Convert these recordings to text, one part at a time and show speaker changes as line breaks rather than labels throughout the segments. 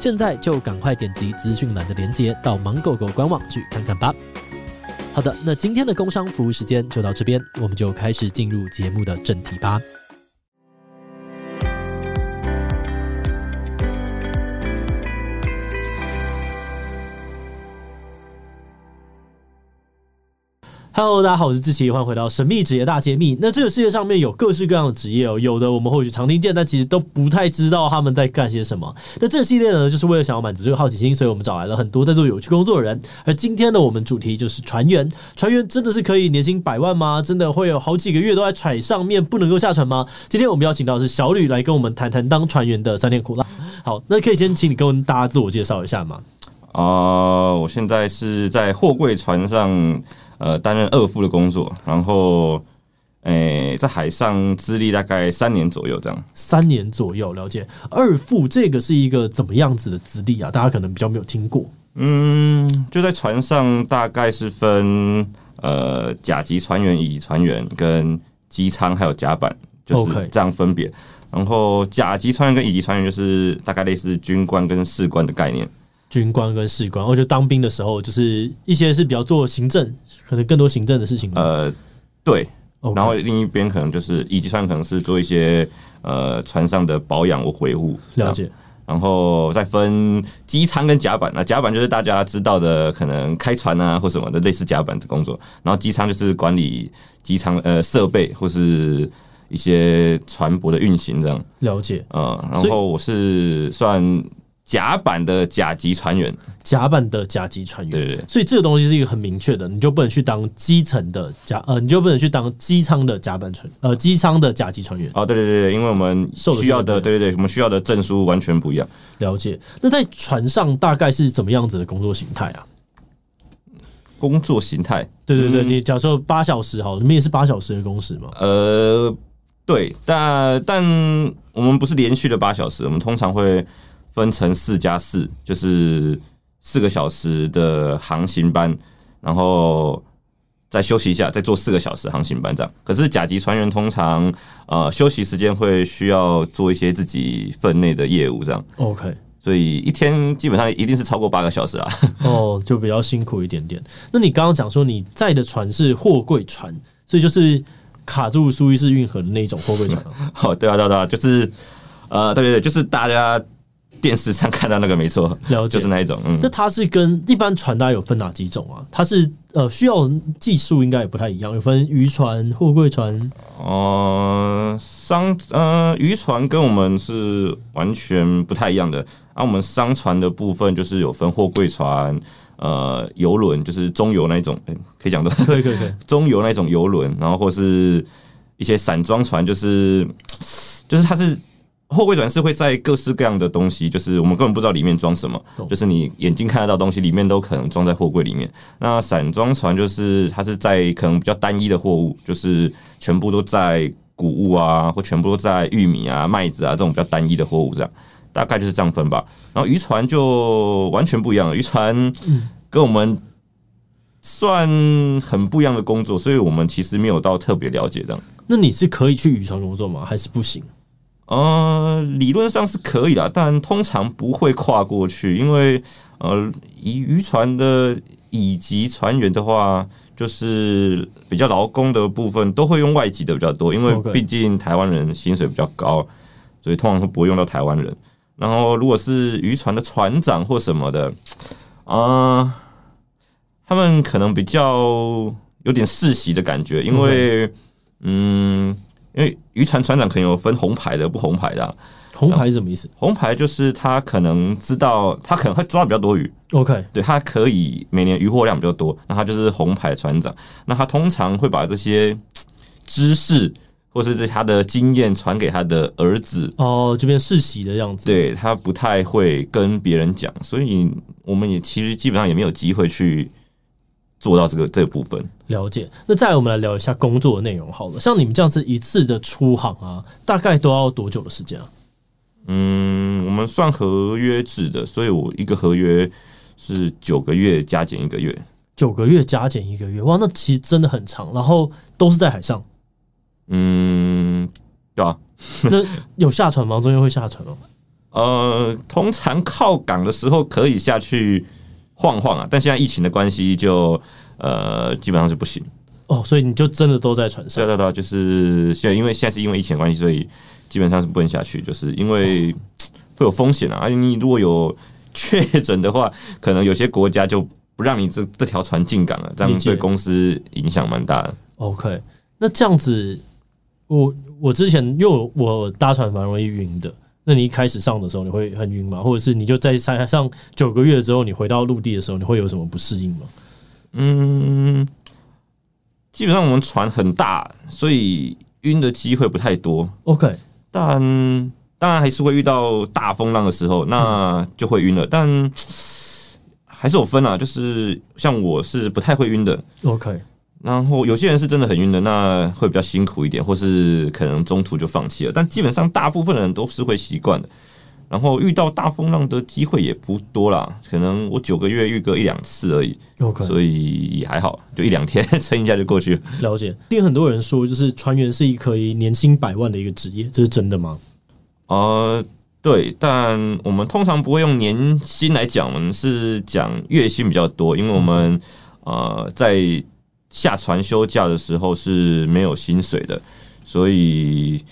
现在就赶快点击资讯栏的链接，到芒狗狗官网去看看吧。好的，那今天的工商服务时间就到这边，我们就开始进入节目的正题吧。Hello，大家好，我是志奇，欢迎回到神秘职业大揭秘。那这个世界上面有各式各样的职业哦，有的我们或许常听见，但其实都不太知道他们在干些什么。那这个系列呢，就是为了想要满足这个好奇心，所以我们找来了很多在做有趣工作的人。而今天呢，我们主题就是船员。船员真的是可以年薪百万吗？真的会有好几个月都在船上面不能够下船吗？今天我们邀请到的是小吕来跟我们谈谈当船员的酸甜苦辣。好，那可以先请你跟大家自我介绍一下吗？
啊、我现在是在货柜船上。呃，担任二副的工作，然后，诶、欸，在海上资历大概三年左右，这样。
三年左右，了解。二副这个是一个怎么样子的资历啊？大家可能比较没有听过。
嗯，就在船上，大概是分呃甲级船员、乙级船员跟机舱还有甲板，就是这样分别。然后甲级船员跟乙级船员就是大概类似军官跟士官的概念。
军官跟士官，我觉得当兵的时候，就是一些是比较做行政，可能更多行政的事情。
呃，对。然后另一边可能就是乙级船，可能是做一些呃船上的保养或维护。
了解。
然后再分机舱跟甲板，那甲板就是大家知道的，可能开船啊或什么的类似甲板的工作。然后机舱就是管理机舱呃设备或是一些船舶的运行这样。
了解。
呃，然后我是算。甲板的甲级船员，
甲板的甲级船员，
对，对对，
所以这个东西是一个很明确的，你就不能去当基层的甲，呃，你就不能去当机舱的甲板船，呃，机舱的甲级船员。
哦，对对对，因为我们需要的，对对对，我们需要的证书完全不一样。
了解。那在船上大概是怎么样子的工作形态啊？
工作形态，
对对对，嗯、你假设八小时好，你们也是八小时的工时吗？
呃，对，但但我们不是连续的八小时，我们通常会。分成四加四，就是四个小时的航行班，然后再休息一下，再做四个小时航行班这样。可是甲级船员通常呃休息时间会需要做一些自己分内的业务这样。
OK，
所以一天基本上一定是超过八个小时啊。
哦，就比较辛苦一点点。那你刚刚讲说你在的船是货柜船，所以就是卡住苏伊士运河的那种货柜船。
哦，对啊，对啊，对啊，就是呃，对对对，就是大家。电视上看到那个没错，了解，就是那一种。嗯，
那它是跟一般船大概有分哪几种啊？它是呃需要技术应该也不太一样，有分渔船、货柜船。
呃，商呃渔船跟我们是完全不太一样的。啊，我们商船的部分就是有分货柜船、呃游轮，就是中游那一种，欸、可以讲的，
可以可以可以，
中游那种游轮，然后或是一些散装船，就是就是它是。货柜船是会在各式各样的东西，就是我们根本不知道里面装什么，就是你眼睛看得到东西，里面都可能装在货柜里面。那散装船就是它是在可能比较单一的货物，就是全部都在谷物啊，或全部都在玉米啊、麦子啊这种比较单一的货物，这样大概就是这样分吧。然后渔船就完全不一样了，渔船跟我们算很不一样的工作，所以我们其实没有到特别了解这样。
那你是可以去渔船工作吗？还是不行？
呃，理论上是可以的，但通常不会跨过去，因为呃，以渔船的乙级船员的话，就是比较劳工的部分都会用外籍的比较多，因为毕竟台湾人薪水比较高，所以通常都不会用到台湾人。然后，如果是渔船的船长或什么的，啊、呃，他们可能比较有点世袭的感觉，因为嗯，因为渔船船长可能有分红牌的、不红牌的、啊。
红牌是什么意思？
红牌就是他可能知道，他可能会抓比较多鱼。
OK，
对，他可以每年渔获量比较多，那他就是红牌船长。那他通常会把这些知识或是这他的经验传给他的儿子。
哦，这边世袭的样子。
对，他不太会跟别人讲，所以我们也其实基本上也没有机会去做到这个这个部分。
了解。那再来我们来聊一下工作的内容好了。像你们这样子一次的出航啊，大概都要多久的时间啊？
嗯，我们算合约制的，所以我一个合约是九个月加减一个月，
九个月加减一个月，哇，那其实真的很长。然后都是在海上，
嗯，对啊。
那有下船吗？中间会下船吗？
呃，通常靠港的时候可以下去晃晃啊，但现在疫情的关系，就呃基本上是不行。
哦，所以你就真的都在船上？
对对对，就是现在，因为现在是因为疫情的关系，所以。基本上是不能下去，就是因为会有风险啊！而且你如果有确诊的话，可能有些国家就不让你这这条船进港了，这样对公司影响蛮大的。
OK，那这样子，我我之前因为我，我搭船蛮容易晕的。那你一开始上的时候，你会很晕吗？或者是你就在海上九个月之后，你回到陆地的时候，你会有什么不适应吗？
嗯，基本上我们船很大，所以晕的机会不太多。
OK。
但当然还是会遇到大风浪的时候，那就会晕了。但还是有分啊，就是像我是不太会晕的。
OK，
然后有些人是真的很晕的，那会比较辛苦一点，或是可能中途就放弃了。但基本上大部分人都是会习惯的。然后遇到大风浪的机会也不多啦，可能我九个月遇个一两次而已。所以也还好，就一两天撑一下就过去了。
了解。听很多人说，就是船员是一可以年薪百万的一个职业，这是真的吗？
呃，对，但我们通常不会用年薪来讲，我们是讲月薪比较多，因为我们呃在下船休假的时候是没有薪水的，所以。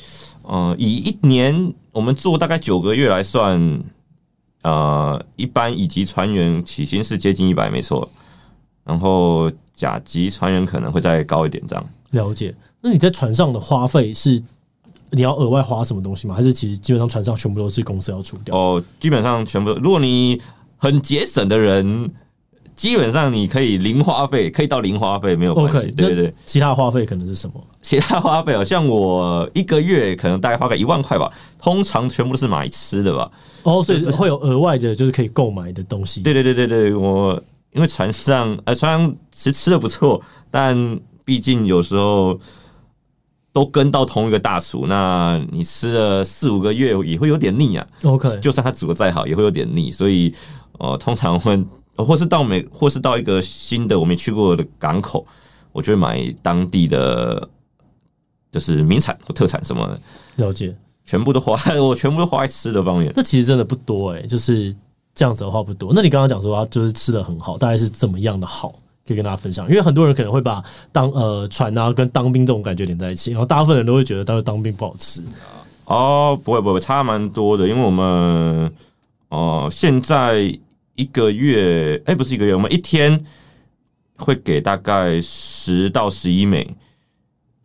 呃，以一年我们做大概九个月来算，呃，一般乙级船员起薪是接近一百，没错。然后甲级船员可能会再高一点，这样。
了解。那你在船上的花费是你要额外花什么东西吗？还是其实基本上船上全部都是公司要出掉？
哦，基本上全部。如果你很节省的人。基本上你可以零花费，可以到零花费没有关系。Okay, 对对对，
其他花费可能是什么？
其他花费哦像我一个月可能大概花个一万块吧，通常全部都是买吃的吧。
哦，所以是会有额外的，就是可以购买的东西。
对对对对对，我因为船上呃，船上其实吃的不错，但毕竟有时候都跟到同一个大厨，那你吃了四五个月也会有点腻啊。
OK，
就算他煮的再好，也会有点腻，所以呃，通常会。或是到美，或是到一个新的我没去过的港口，我就会买当地的，就是名产或特产什么的。
了解，
全部都花，我全部都花在吃的方面。
那其实真的不多哎、欸，就是这样子的话不多。那你刚刚讲说他就是吃的很好，大概是怎么样的好？可以跟大家分享。因为很多人可能会把当呃船啊跟当兵这种感觉连在一起，然后大部分人都会觉得，当时当兵不好吃。
哦，不会不会，差蛮多的，因为我们哦、呃、现在。一个月，哎、欸，不是一个月，我们一天会给大概十到十一美，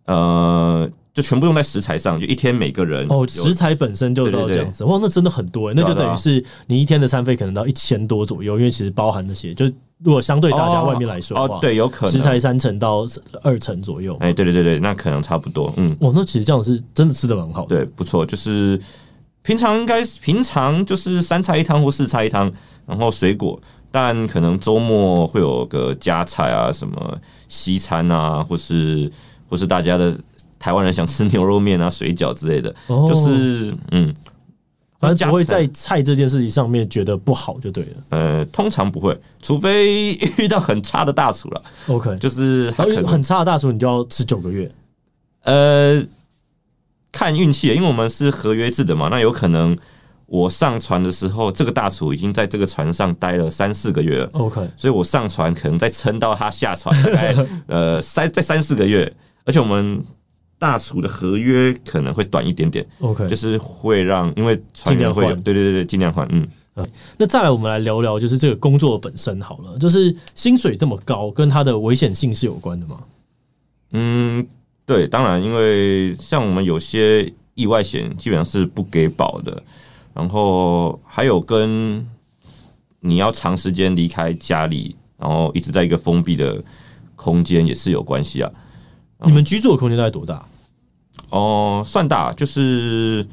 呃，就全部用在食材上，就一天每个人
哦，食材本身就到这样子，哇，那真的很多，欸，那就等于是你一天的餐费可能到一千多左右，因为其实包含那些，就如果相对大家外面来说
哦，哦，对，有可能。
食材三成到二成左右，
哎，对对对对，那可能差不多，嗯，
哇，那其实这样是真的吃的蛮好的，
对，不错，就是平常应该平常就是三菜一汤或四菜一汤。然后水果，但可能周末会有个加菜啊，什么西餐啊，或是或是大家的台湾人想吃牛肉面啊、水饺之类的，哦、就是嗯，
反正不会在菜这件事情上面觉得不好就对了。
呃，通常不会，除非遇到很差的大厨了。
OK，
就是
很差的大厨，你就要吃九个月。
呃，看运气，因为我们是合约制的嘛，那有可能。我上船的时候，这个大厨已经在这个船上待了三四个月了。
OK，
所以我上船可能再撑到他下船，大概 呃三再三四个月。而且我们大厨的合约可能会短一点点。
OK，
就是会让因为尽量会有对对对对尽量换。嗯，
呃，那再来我们来聊聊，就是这个工作本身好了，就是薪水这么高，跟它的危险性是有关的吗？
嗯，对，当然，因为像我们有些意外险基本上是不给保的，然后还有跟你要长时间离开家里，然后一直在一个封闭的空间也是有关系啊。
你们居住的空间大概多大？
哦、呃，算大，就是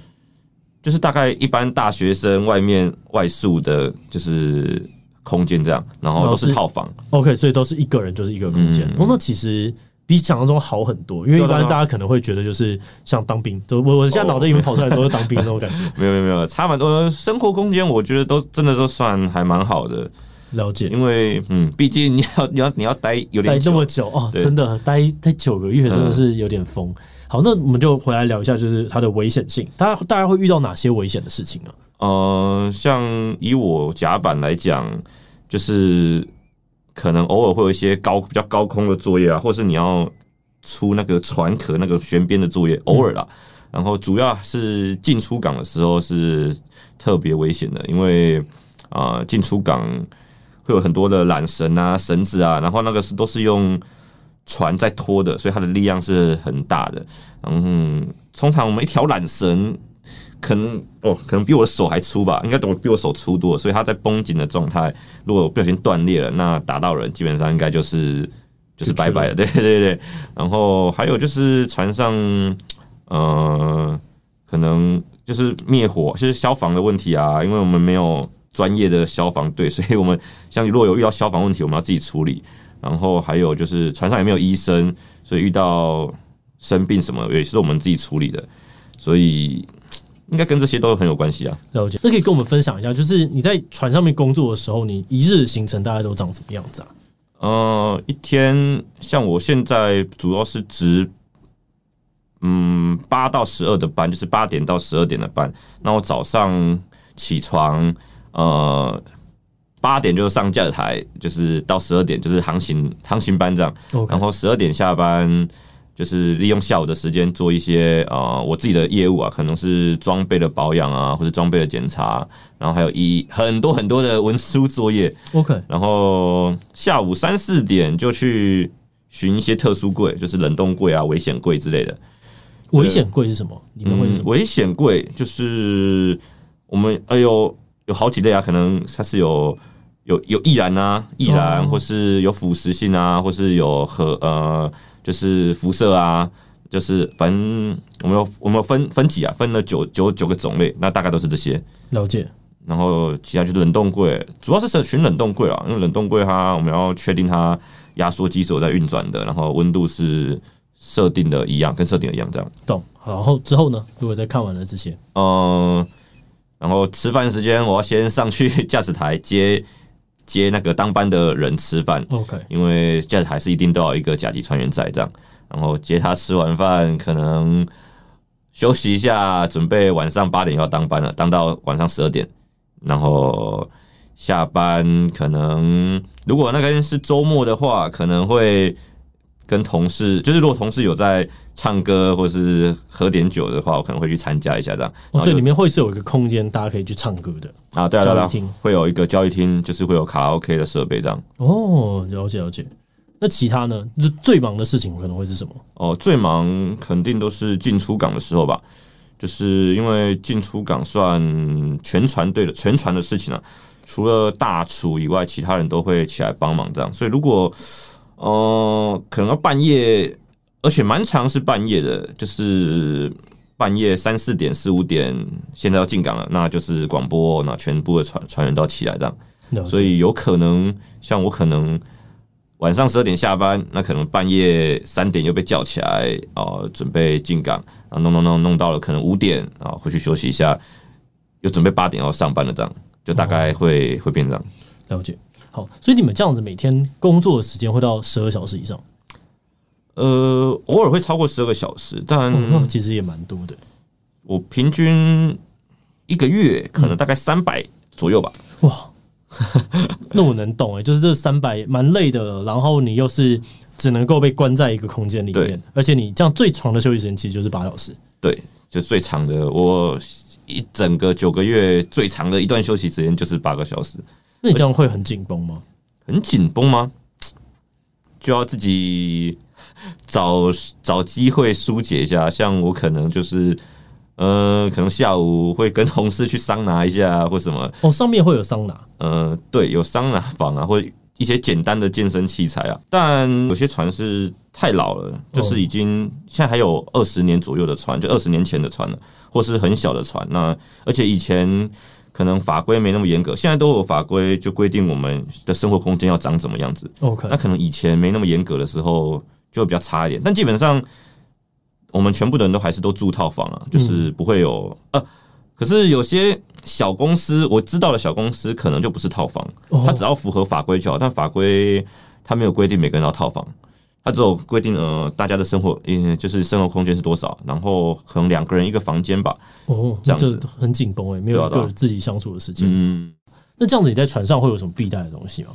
就是大概一般大学生外面外宿的，就是空间这样，然后都是套房。
OK，所以都是一个人就是一个空间。那其实比想象中好很多，因为一般大家可能会觉得就是像当兵，就我我现在脑袋里面跑出来都是当兵那种感觉。
没有没有没有，差蛮多。生活空间我觉得都真的都算还蛮好的。
了解，
因为嗯，毕竟你要你要你要待有点
待这么久哦，真的待待九个月真的是有点疯。好，那我们就回来聊一下，就是它的危险性，大家大家会遇到哪些危险的事情啊？
呃，像以我甲板来讲，就是可能偶尔会有一些高比较高空的作业啊，或是你要出那个船壳那个悬边的作业，偶尔啦。然后主要是进出港的时候是特别危险的，因为啊进出港。会有很多的缆绳啊、绳子啊，然后那个是都是用船在拖的，所以它的力量是很大的。嗯，通常我们一条缆绳可能哦，可能比我的手还粗吧，应该都比我手粗多，所以它在绷紧的状态，如果不小心断裂了，那打到人基本上应该就是就是拜拜了。对 对对，然后还有就是船上，呃，可能就是灭火，就是消防的问题啊，因为我们没有。专业的消防队，所以我们像如果有遇到消防问题，我们要自己处理。然后还有就是船上也没有医生，所以遇到生病什么也是我们自己处理的。所以应该跟这些都很有关系啊。
了解，那可以跟我们分享一下，就是你在船上面工作的时候，你一日的行程大概都长什么样子啊？
呃，一天像我现在主要是值嗯八到十二的班，就是八点到十二点的班。那我早上起床。呃，八点就上驾驶台，就是到十二点就是航行航行班这样。然后十二点下班，就是利用下午的时间做一些呃我自己的业务啊，可能是装备的保养啊，或者装备的检查，然后还有一很多很多的文书作业。
OK，
然后下午三四点就去寻一些特殊柜，就是冷冻柜啊、危险柜之类的。
危险柜是什么？你们会是什么？
嗯，危险柜就是我们哎呦。有好几类啊，可能它是有有有易燃啊，易燃，或是有腐蚀性啊，或是有核呃，就是辐射啊，就是反正我们有我们有分分级啊，分了九九九个种类，那大概都是这些。
了解。
然后其他就是冷冻柜，主要是选冷冻柜啊，因为冷冻柜它我们要确定它压缩机是有在运转的，然后温度是设定的一样，跟设定的一样这样。
懂。然后之后呢？如果在看完了这些，
嗯。然后吃饭时间，我要先上去 驾驶台接接那个当班的人吃饭。
OK，
因为这还是一定都要一个甲级船员在这样。然后接他吃完饭，可能休息一下，准备晚上八点要当班了，当到晚上十二点。然后下班，可能如果那个是周末的话，可能会。跟同事，就是如果同事有在唱歌或是喝点酒的话，我可能会去参加一下这样。
哦，所以里面会是有一个空间，大家可以去唱歌的
啊。对啊，对啊，会有一个交易厅，就是会有卡拉 OK 的设备这样。
哦，了解了解。那其他呢？就最忙的事情可能会是什么？
哦，最忙肯定都是进出港的时候吧。就是因为进出港算全船队的全船的事情啊，除了大厨以外，其他人都会起来帮忙这样。所以如果哦、呃，可能要半夜，而且蛮长，是半夜的，就是半夜三四点、四五点，现在要进港了，那就是广播，那全部的船船员都要起来这样，所以有可能像我可能晚上十二点下班，那可能半夜三点又被叫起来，哦、呃，准备进港，啊，弄弄弄弄到了可能五点，啊，回去休息一下，又准备八点要上班了，这样就大概会、哦、会变这样，
了解。好，所以你们这样子每天工作的时间会到十二小时以上？
呃，偶尔会超过十二个小时，但、哦、
那其实也蛮多的。
我平均一个月可能大概三百左右吧。
嗯、哇，那我能懂哎，就是这三百蛮累的了，然后你又是只能够被关在一个空间里面，而且你这样最长的休息时间其实就是八小时。
对，就最长的我。一整个九个月最长的一段休息时间就是八个小时。
那你这样会很紧绷吗？
很紧绷吗？就要自己找找机会疏解一下。像我可能就是，呃，可能下午会跟同事去桑拿一下，或什么。
哦，上面会有桑拿？
呃，对，有桑拿房啊，或一些简单的健身器材啊。但有些船是太老了，就是已经现在还有二十年左右的船，就二十年前的船了，或是很小的船。那而且以前。可能法规没那么严格，现在都有法规就规定我们的生活空间要长怎么样子。
OK，
那可能以前没那么严格的时候就会比较差一点，但基本上我们全部的人都还是都住套房啊，就是不会有呃，可是有些小公司我知道的小公司可能就不是套房，它只要符合法规就好，但法规它没有规定每个人要套房。它只有规定呃，大家的生活，嗯，就是生活空间是多少，然后可能两个人一个房间吧。
哦，这样子很紧绷诶，没有一个自己相处的时间。嗯，那这样子你在船上会有什么必带的东西吗？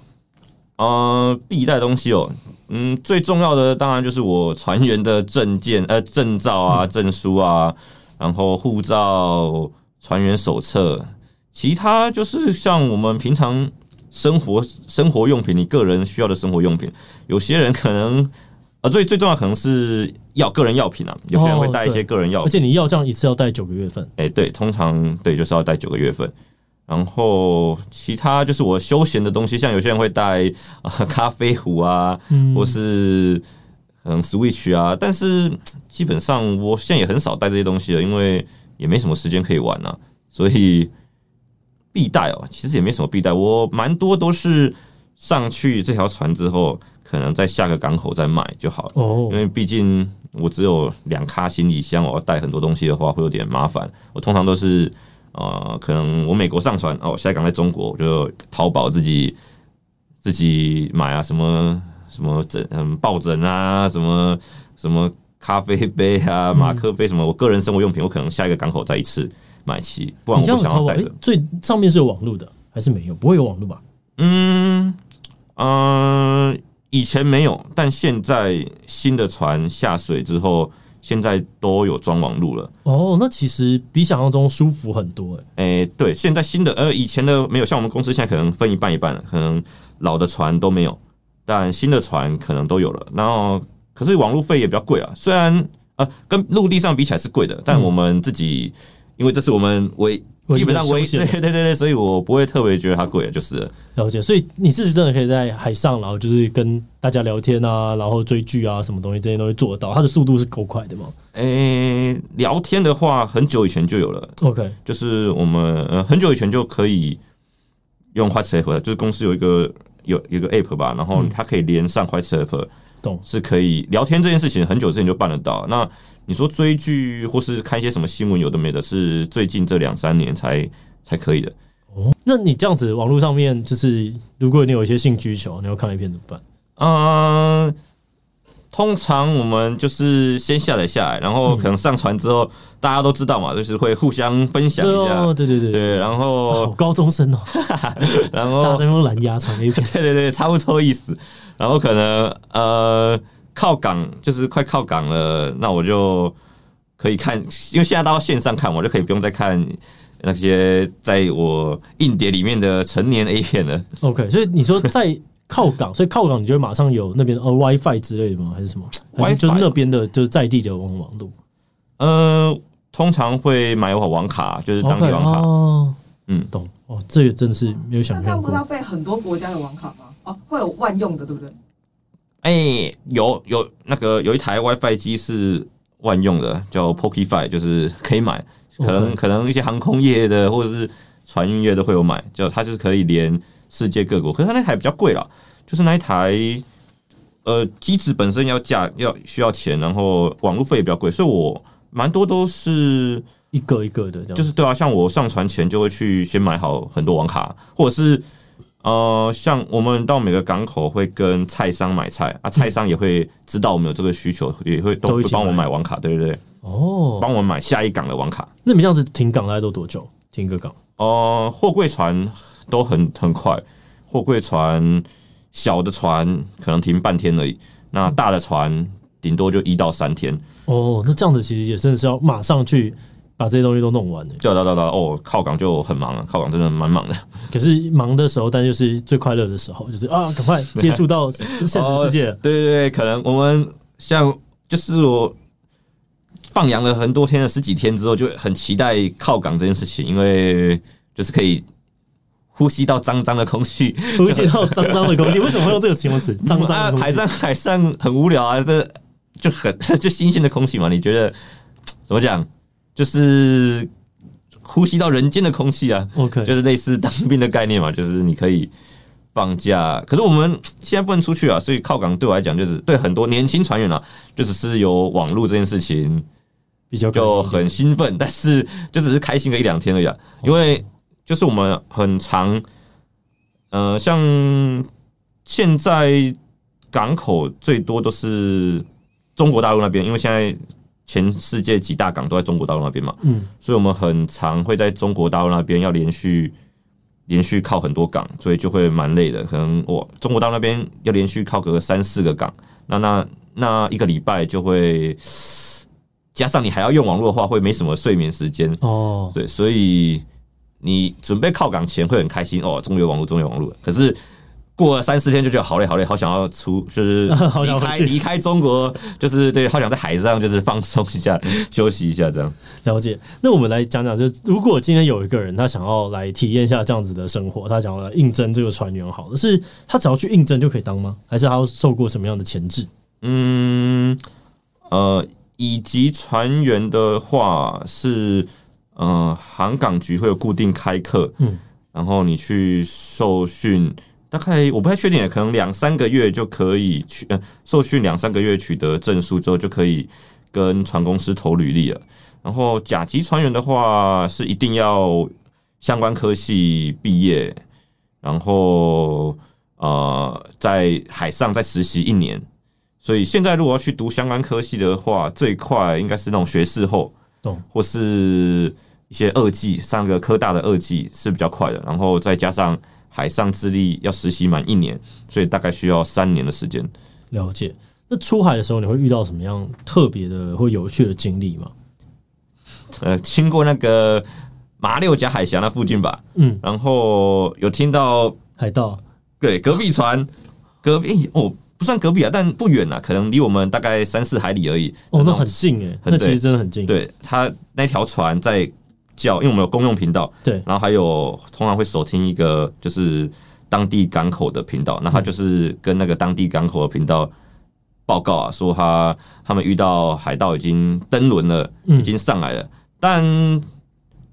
呃，必带东西哦，嗯，最重要的当然就是我船员的证件、呃，证照啊、证书啊，然后护照、船员手册，其他就是像我们平常。生活生活用品，你个人需要的生活用品，有些人可能啊，最最重要可能是药个人药品啊，有些人会带一些个人药品，
而且你要这样一次要带九个月份，
哎，对，通常对就是要带九个月份，然后其他就是我休闲的东西，像有些人会带啊咖啡壶啊，或是嗯 Switch 啊，但是基本上我现在也很少带这些东西了，因为也没什么时间可以玩啊，所以。必带哦，其实也没什么必带，我蛮多都是上去这条船之后，可能在下个港口再买就好了。哦，因为毕竟我只有两卡行李箱，我要带很多东西的话会有点麻烦。我通常都是呃，可能我美国上船哦，下一港在中国，我就淘宝自己自己买啊，什么什么枕嗯抱枕啊，什么什么咖啡杯啊，马克杯什么，我个人生活用品，我可能下一个港口再一次。买齐，不然我不想要带着。
最上面是有网络的，还是没有？不会有网络吧？
嗯嗯、呃，以前没有，但现在新的船下水之后，现在都有装网络了。
哦，那其实比想象中舒服很多。
哎、欸，对，现在新的呃，以前的没有，像我们公司现在可能分一半一半了，可能老的船都没有，但新的船可能都有了。然后，可是网路费也比较贵啊，虽然呃，跟陆地上比起来是贵的，但我们自己。嗯因为这是我们唯基本上唯一，对对对对，所以我不会特别觉得它贵，就是了，
了解。所以你自己真的可以在海上，然后就是跟大家聊天啊，然后追剧啊，什么东西这些东西做得到。它的速度是够快的吗？
诶、欸，聊天的话，很久以前就有了。
OK，
就是我们呃很久以前就可以用 WhatsApp，就是公司有一个有一个 App 吧，然后它可以连上 WhatsApp，懂是可以聊天这件事情，很久之前就办得到。那你说追剧或是看一些什么新闻，有的没的，是最近这两三年才才可以的。
哦，那你这样子网络上面，就是如果你有一些性需求，你要看一片怎么办？
嗯，通常我们就是先下载下来，然后可能上传之后，大家都知道嘛，就是会互相分享一下。
对对对
对，然后
高中生哦，
然后大
家在用蓝牙传一片，
对对对，差不多意思。然后可能呃。靠港就是快靠港了，那我就可以看，因为现在到线上看，我就可以不用再看那些在我硬碟里面的成年 A 片了。
OK，所以你说在靠港，所以靠港你就会马上有那边呃 WiFi 之类的吗？还是什么？还是就是那边的就是在地的网网路？
呃，通常会买网网卡，就是当地网卡。
Okay, 哦，嗯，懂哦，这个真是没有想到。
那这样不要被很多国家的网卡吗？哦，会有万用的，对不对？
哎、欸，有有那个有一台 WiFi 机是万用的，叫 PokeFi，就是可以买，可能.可能一些航空业的或者是船运业的会有买，就它就是可以连世界各国，可是它那台比较贵啦，就是那一台呃机子本身要价要需要钱，然后网络费也比较贵，所以我蛮多都是
一个一个的，
就是对啊，像我上船前就会去先买好很多网卡，或者是。呃，像我们到每个港口会跟菜商买菜啊，菜商也会知道我们有这个需求，也会都会帮我们买网卡，对不对？哦，帮我们买下一港的网卡。
那你们这样子停港大概都多久？停一个港？
呃，货柜船都很很快，货柜船小的船可能停半天而已，那大的船顶多就一到三天。
哦，那这样子其实也真的是要马上去把这些东西都弄完了。
对对对对，哦，靠港就很忙了，靠港真的蛮忙的。
可是忙的时候，但就是最快乐的时候，就是啊，赶快接触到现实世界。
哦。对对对，可能我们像就是我放羊了很多天了，十几天之后，就很期待靠港这件事情，因为就是可以。呼吸到脏脏的空气，
呼吸到脏脏的空气，为什么会用这个形容词？脏脏的
海上海上很无聊啊，这就很就新鲜的空气嘛？你觉得 怎么讲？就是呼吸到人间的空气啊
？OK，
就是类似当兵的概念嘛？就是你可以放假，可是我们 现在不能出去啊，所以靠港对我来讲，就是对很多年轻船员啊，就只是有网络这件事情
比较
就很兴奋，但是就只是开心个一两天而已啊，因为。就是我们很常，呃，像现在港口最多都是中国大陆那边，因为现在全世界几大港都在中国大陆那边嘛，嗯，所以我们很常会在中国大陆那边要连续连续靠很多港，所以就会蛮累的。可能我中国大陆那边要连续靠个三四个港，那那那一个礼拜就会加上你还要用网络的话，会没什么睡眠时间哦，对，所以。你准备靠港前会很开心哦，终于有网络，终于有网络。可是过了三四天就觉得好累，好累，好想要出，就是 离开离开中国，就是对，好想在海上就是放松一下，休息一下这样。
了解。那我们来讲讲，就是如果今天有一个人他想要来体验一下这样子的生活，他想要来应征这个船员，好的，是他只要去应征就可以当吗？还是他要受过什么样的前置？
嗯，呃，以及船员的话是。嗯，航港局会有固定开课，嗯，然后你去受训，大概我不太确定，可能两三个月就可以去，呃，受训两三个月取得证书之后就可以跟船公司投履历了。然后甲级船员的话是一定要相关科系毕业，然后呃在海上再实习一年。所以现在如果要去读相关科系的话，最快应该是那种学士后。或是一些二技，上个科大的二技是比较快的，然后再加上海上智力要实习满一年，所以大概需要三年的时间。
了解。那出海的时候你会遇到什么样特别的或有趣的经历吗？
呃，经过那个马六甲海峡那附近吧，嗯，然后有听到
海盗，
对，隔壁船，隔壁哦。不算隔壁啊，但不远啊，可能离我们大概三四海里而已。
哦，那很近诶，那其实真的很近。
对，他那条船在叫，因为我们有公用频道，
对，
然后还有通常会收听一个就是当地港口的频道，那他就是跟那个当地港口的频道报告啊，说他他们遇到海盗已经登轮了，已经上来了，嗯、但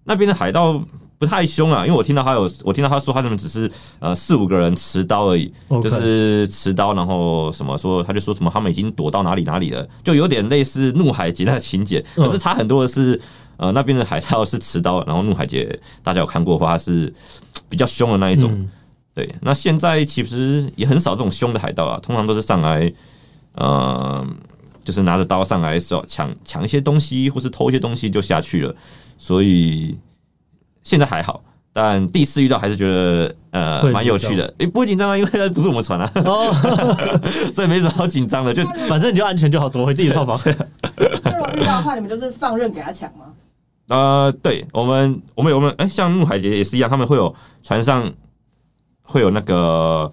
那边的海盗。不太凶啊，因为我听到他有，我听到他说他们只是呃四五个人持刀而已，Okay. 就是持刀，然后什么说他就说什么他们已经躲到哪里哪里了，就有点类似怒海劫那个情节，可是差很多的是呃那边的海盗是持刀，然后怒海劫大家有看过的话是比较凶的那一种，嗯、对，那现在其实也很少这种凶的海盗啊，通常都是上来呃就是拿着刀上来说抢抢一些东西或是偷一些东西就下去了，所以。现在还好，但第一次遇到还是觉得呃蛮有趣的。诶、欸，不会紧张啊，因为它不是我们船啊，哦、所以没什么好紧张的，就
反正你就安全就好，躲回自己的套房。
如果遇到的话，你们就是放任给他抢吗？
呃，对，我们我们有我们哎、欸，像怒海杰也是一样，他们会有船上会有那个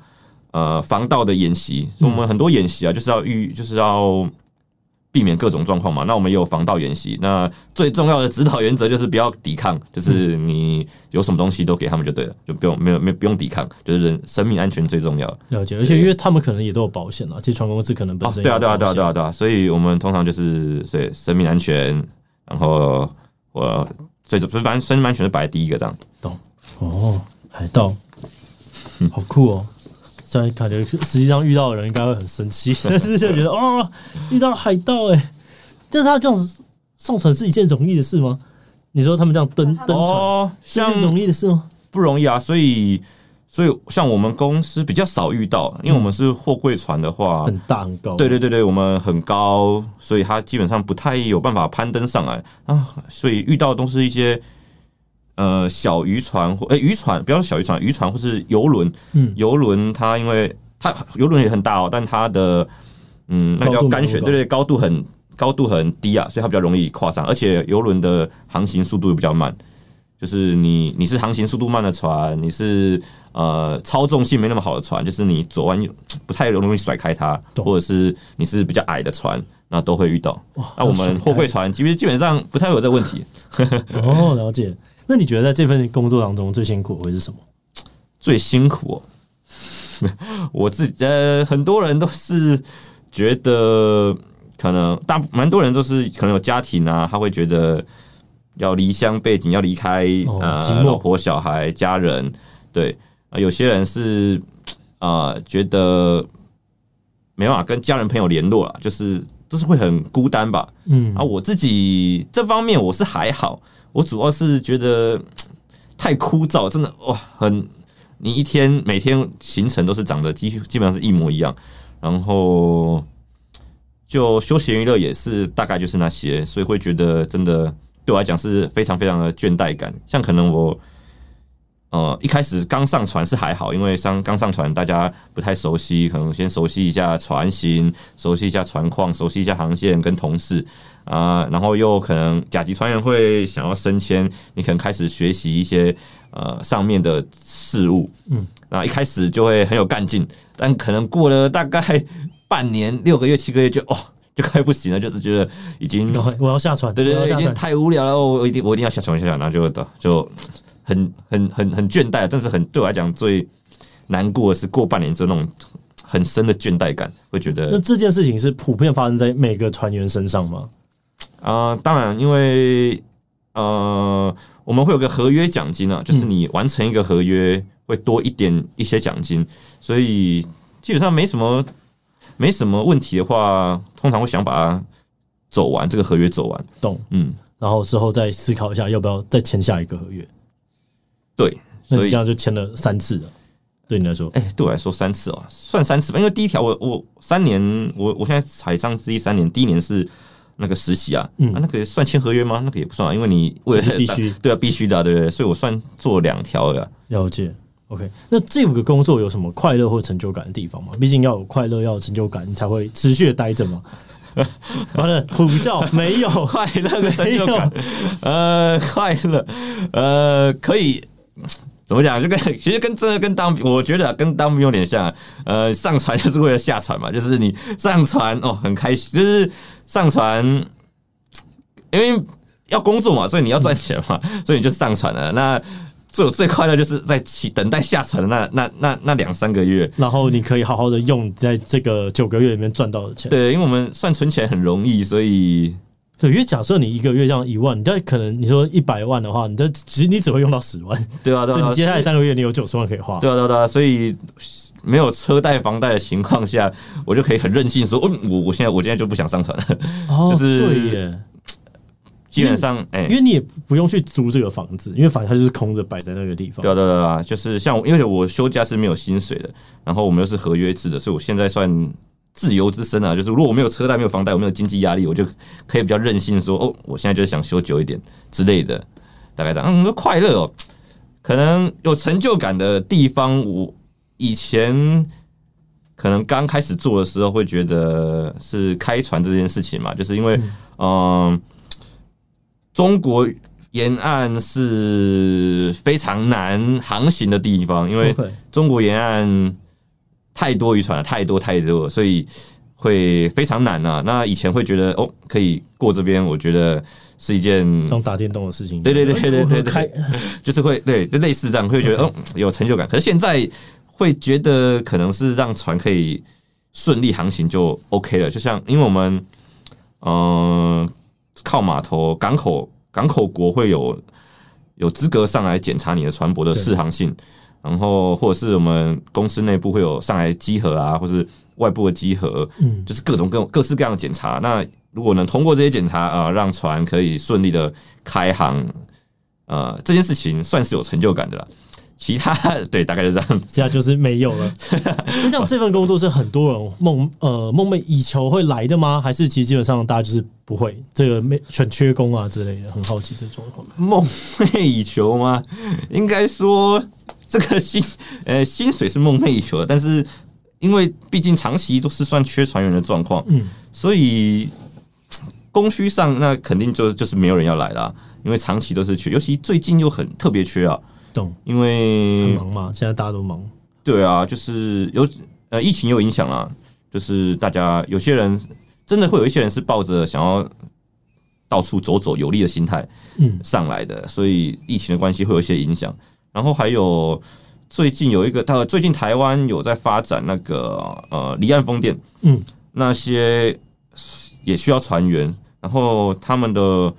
呃防盗的演习，嗯、我们很多演习啊，就是要预就是要。避免各种状况嘛，那我们也有防盗演习。那最重要的指导原则就是不要抵抗，就是你有什么东西都给他们就对了，就不用没有没有不用抵抗，就是人生命安全最重要。
了解，而且因为他们可能也都有保险啊，其实船公司可能本身、哦、
对啊对啊对啊对啊对啊，所以我们通常就是对生命安全，然后我最反正生命安全是摆在第一个这样。
懂哦，海盗，嗯，好酷哦。虽然感觉实际上遇到的人应该会很生气，但是就觉得哦，遇到海盗哎，但是他这样子上船是一件容易的事吗？你说他们这样登登船是一件容易的事吗？
不容易啊，所以所以像我们公司比较少遇到，因为我们是货柜船的话，
很大很高，
对对对对，我们很高，所以他基本上不太有办法攀登上来啊，所以遇到的都是一些。呃，小渔船或诶，渔船，不要小渔船，渔船或是游轮。嗯，游轮它因为它游轮也很大哦，但它的嗯，那叫干舷，对对，高度很高度很低啊，所以它比较容易跨上，而且游轮的航行速度也比较慢。就是你你是航行速度慢的船，你是呃操纵性没那么好的船，就是你左弯不太容易甩开它，或者是你是比较矮的船，那都会遇到。那我们货柜船其实基本上不太会有这个问题。
哦，了解。那你觉得在这份工作当中最辛苦会是什么？
最辛苦、喔，我自己呃，很多人都是觉得可能大蛮多人都是可能有家庭啊，他会觉得。要离乡背井，要离开呃老婆小孩家人，对啊，有些人是啊、呃、觉得没办法跟家人朋友联络了，就是都是会很孤单吧。嗯啊，我自己这方面我是还好，我主要是觉得太枯燥，真的哇，很你一天每天行程都是长得基基本上是一模一样，然后就休闲娱乐也是大概就是那些，所以会觉得真的。对我来讲是非常非常的倦怠感，像可能我，呃，一开始刚上船是还好，因为上刚上船大家不太熟悉，可能先熟悉一下船型，熟悉一下船况，熟悉一下航线跟同事啊、呃，然后又可能甲级船员会想要升迁，你可能开始学习一些呃上面的事物，嗯，然后一开始就会很有干劲，但可能过了大概半年、六个月、七个月就哦。就快不行了，就是觉得已经
我要下船，
对对对，已经太无聊了，我一定我一定要下船下船，然后就就很很很很倦怠，但是很对我来讲最难过的是过半年之后那种很深的倦怠感，会觉得
那这件事情是普遍发生在每个船员身上吗？
啊、呃，当然，因为呃，我们会有个合约奖金啊，就是你完成一个合约会多一点一些奖金，所以基本上没什么。没什么问题的话，通常会想把它走完，这个合约走完。
懂，嗯，然后之后再思考一下要不要再签下一个合约。
对，所以
这样就签了三次了。对你来说，
哎、欸，对我来说三次哦，算三次吧。因为第一条我我三年，我我现在海上是第三年，第一年是那个实习啊，嗯、啊，那个算签合约吗？那个也不算啊，因为你为了
必须
对啊，必须的、啊，对不对？所以我算做两条了。
了解。OK，那这五个工作有什么快乐或成就感的地方吗？毕竟要有快乐，要有成就感，你才会持续的待着嘛。完了，苦笑，没有
快乐的成就感。呃，快乐，呃，可以怎么讲？就跟 其实跟真的跟当兵，我觉得跟当兵有点像。呃，上船就是为了下船嘛，就是你上船哦，很开心，就是上船，因为要工作嘛，所以你要赚钱嘛，所以你就上船了。那最最快乐就是在起等待下船的那那那那两三个月，
然后你可以好好的用在这个九个月里面赚到的钱。
对，因为我们算存钱很容易，所以
对，因为假设你一个月这样一万，你这可能你说一百万的话，你这只你只会用到十万。
对啊，对啊，
所以你接下来三个月你有九十万可以花。
对啊，对啊，对啊，所以没有车贷房贷的情况下，我就可以很任性说，嗯，我我现在我现在就不想上船了。哦，就是对耶。基本上，哎，
因为你也不用去租这个房子，因为反正它就是空着摆在那个地方。
对对对啊，就是像因为我休假是没有薪水的，然后我们又是合约制的，所以我现在算自由之身啊。就是如果我没有车贷、没有房贷、我没有经济压力，我就可以比较任性说，哦，我现在就是想休久一点之类的，大概这样。嗯，快乐哦，可能有成就感的地方，我以前可能刚开始做的时候会觉得是开船这件事情嘛，就是因为嗯。呃中国沿岸是非常难航行的地方，因为中国沿岸太多渔船了，太多太多了，所以会非常难啊。那以前会觉得哦，可以过这边，我觉得是一件
当打电动的事情。
对对对对对对，就是会对，就类似这样，会觉得哦有成就感。可是现在会觉得可能是让船可以顺利航行就 OK 了，就像因为我们嗯。呃靠码头、港口、港口国会有有资格上来检查你的船舶的适航性，然后或者是我们公司内部会有上来稽核啊，或是外部的稽核，嗯，就是各种各各式各样的检查。那如果能通过这些检查啊，让船可以顺利的开航，呃，这件事情算是有成就感的了。其他 对，大概就这样，
其他就是没有了。那这样这份工作是很多人梦呃梦寐以求会来的吗？还是其实基本上大家就是不会这个没全缺工啊之类的？很好奇这状况。
梦寐以求吗？应该说这个薪呃薪水是梦寐以求的，但是因为毕竟长期都是算缺船员的状况，嗯，所以供需上那肯定就就是没有人要来啦，因为长期都是缺，尤其最近又很特别缺啊。
懂，
因为
很忙嘛，现在大家都忙。
对啊，就是有呃疫情有影响啦，就是大家有些人真的会有一些人是抱着想要到处走走有利的心态，嗯，上来的，所以疫情的关系会有一些影响。然后还有最近有一个，他最近台湾有在发展那个呃离岸风电，嗯，那些也需要船员，然后他们的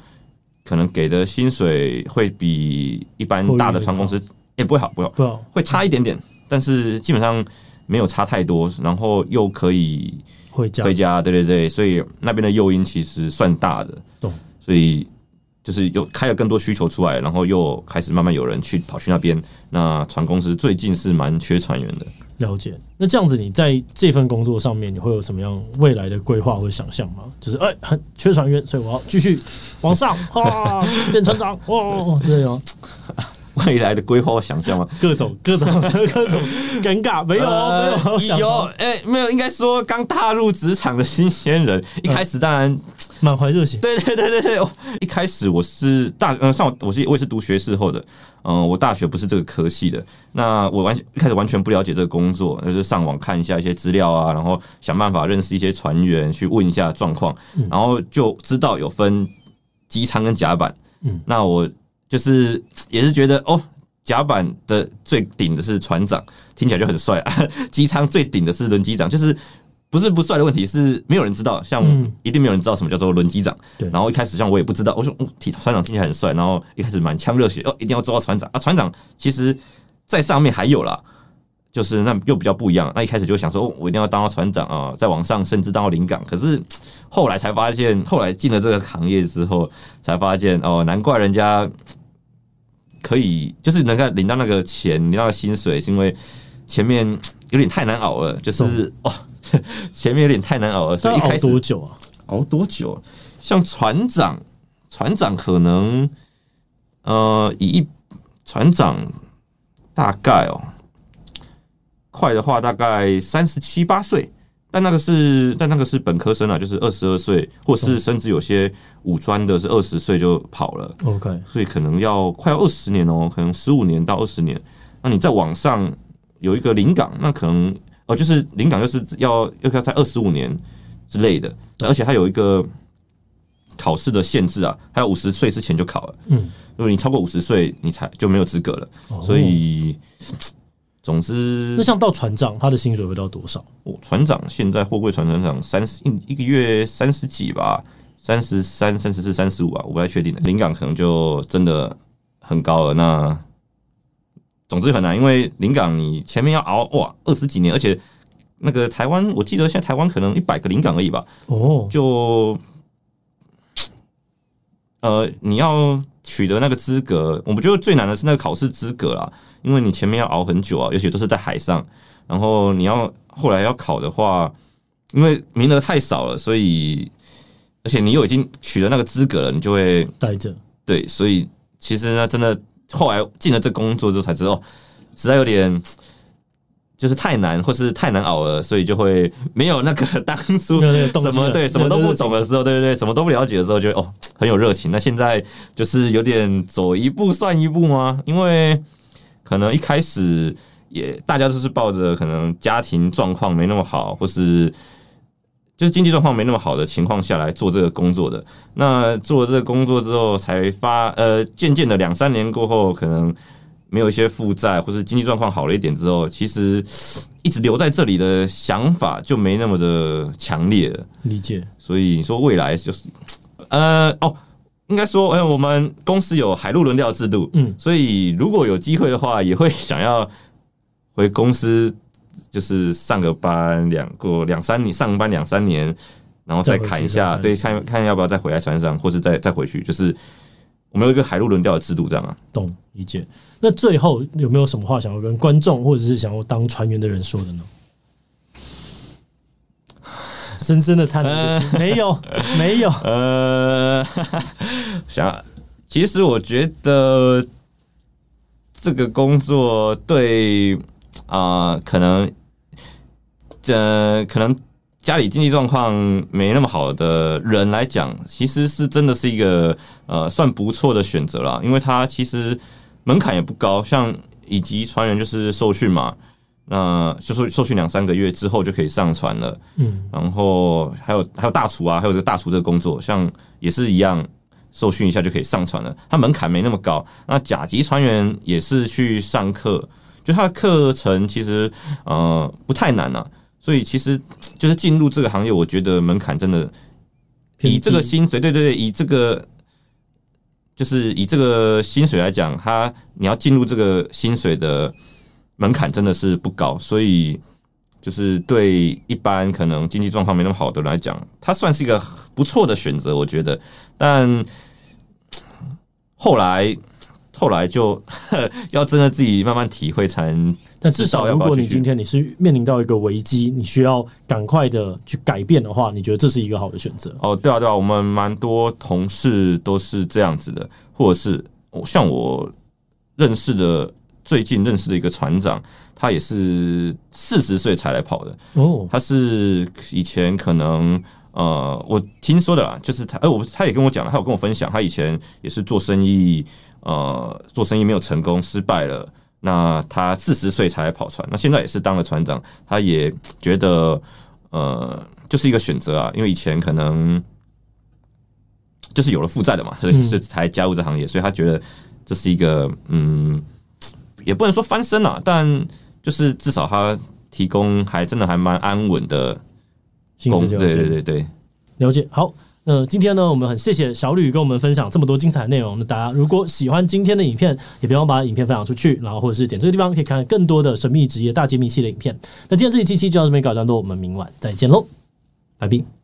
可能给的薪水会比一般大的船公司也不会好，不会好，不好，会差一点点。但是基本上没有差太多，然后又可以回家，回家，对对对，所以那边的诱因其实算大的，懂，所以就是又开了更多需求出来，然后又开始慢慢有人去跑去那边。那船公司最近是蛮缺船员的。
了解，那这样子你在这份工作上面，你会有什么样未来的规划或想象吗？就是哎、欸，很缺船员，所以我要继续往上，啊，变船长，哇，这样。
未来的规划想象吗？
各种各种各种尴尬，没有、呃、没有
有哎、欸，没有，应该说刚踏入职场的新鲜人，一开始当然
满怀热血。
对对对对对，一开始我是大呃，像我我是我也是读学士后的，嗯，我大学不是这个科系的，那我完一开始完全不了解这个工作，就是上网看一下一些资料啊，然后想办法认识一些船员，去问一下状况，然后就知道有分机舱跟甲板，嗯，那我。就是也是觉得哦，甲板的最顶的是船长，听起来就很帅啊。机舱最顶的是轮机长，就是不是不帅的问题，是没有人知道，像一定没有人知道什么叫做轮机长。对，然后一开始像我也不知道，我说体船长听起来很帅，然后一开始满腔热血哦，一定要做到船长啊。船长其实在上面还有啦，就是那又比较不一样。那一开始就想说，我一定要当到船长啊，在往上甚至当到领港。可是后来才发现，后来进了这个行业之后，才发现哦，难怪人家。可以，就是能够领到那个钱，领到那个薪水，是因为前面有点太难熬了。就是哇，前面有点太难熬了，所以一开始
熬多久啊？
熬多久？像船长，船长可能呃，以一船长大概哦，快的话大概三十七八岁。但那个是，但那个是本科生啊，就是二十二岁，或是甚至有些五专的是二十岁就跑了。OK，所以可能要快要二十年哦，可能十五年到二十年。那你在网上有一个临港，那可能哦，就是临港就是要要要在二十五年之类的，而且它有一个考试的限制啊，还有五十岁之前就考了。嗯，如果你超过五十岁，你才就没有资格了。所以。总之，
那像到船长，他的薪水会到多少？
哦，船长现在货柜船船长三十一一个月三十几吧，三十三、三十四、三十五啊，我不太确定的。临港可能就真的很高了。那总之很难，因为临港你前面要熬哇二十几年，而且那个台湾，我记得现在台湾可能一百个临港而已吧。哦，就呃，你要取得那个资格，我们觉得最难的是那个考试资格啦。因为你前面要熬很久啊，尤其都是在海上，然后你要后来要考的话，因为名额太少了，所以而且你又已经取得那个资格了，你就会
待着。
对，所以其实呢，真的后来进了这工作之后才知道，实在有点就是太难，或是太难熬了，所以就会没有那个当初什么对什么都不懂的时候，对对对，什么都不了解的时候，就哦很有热情。那现在就是有点走一步算一步吗？因为可能一开始也大家都是抱着可能家庭状况没那么好，或是就是经济状况没那么好的情况下来做这个工作的。那做了这个工作之后，才发呃，渐渐的两三年过后，可能没有一些负债，或是经济状况好了一点之后，其实一直留在这里的想法就没那么的强烈了。
理解。
所以你说未来就是呃哦。应该说，哎，我们公司有海陆轮调制度，嗯，所以如果有机会的话，也会想要回公司，就是上个班两个两三年，上班两三年，然后再砍一下，对，看看要不要再回来船上，或是再再回去，就是我们有一个海陆轮调的制度，这样啊。
懂，理解。那最后有没有什么话想要跟观众，或者是想要当船员的人说的呢？深深的叹了口气，没有，没有。呃，
想，其实我觉得这个工作对啊、呃，可能，这、呃、可能家里经济状况没那么好的人来讲，其实是真的是一个呃算不错的选择啦，因为它其实门槛也不高，像以及船员就是受训嘛，那就是受训两三个月之后就可以上船了。嗯，然后还有还有大厨啊，还有这个大厨这个工作，像也是一样，受训一下就可以上船了。它门槛没那么高。那甲级船员也是去上课，就他的课程其实呃不太难啊。所以其实就是进入这个行业，我觉得门槛真的以这个薪水，对对对，以这个就是以这个薪水来讲，它你要进入这个薪水的门槛真的是不高，所以就是对一般可能经济状况没那么好的人来讲，它算是一个不错的选择，我觉得。但后来。后来就 要真的自己慢慢体会才能。
但至少，如果你今天你是面临到一个危机，你需要赶快的去改变的话，你觉得这是一个好的选择？
哦，对啊，对啊，我们蛮多同事都是这样子的，或者是像我认识的最近认识的一个船长，他也是四十岁才来跑的。哦，他是以前可能呃，我听说的啦，就是他，哎，我他也跟我讲了，他有跟我分享，他以前也是做生意。呃，做生意没有成功，失败了。那他四十岁才来跑船，那现在也是当了船长。他也觉得，呃，就是一个选择啊。因为以前可能就是有了负债的嘛，所以是才加入这行业。所以他觉得这是一个，嗯，也不能说翻身啊，但就是至少他提供还真的还蛮安稳的工。对对对对，
了解。好。那今天呢，我们很谢谢小吕跟我们分享这么多精彩的内容。那大家如果喜欢今天的影片，也别忘把影片分享出去，然后或者是点这个地方可以看更多的神秘职业大揭秘系列影片。那今天这一期期就到这边告一段落，我们明晚再见喽，拜拜。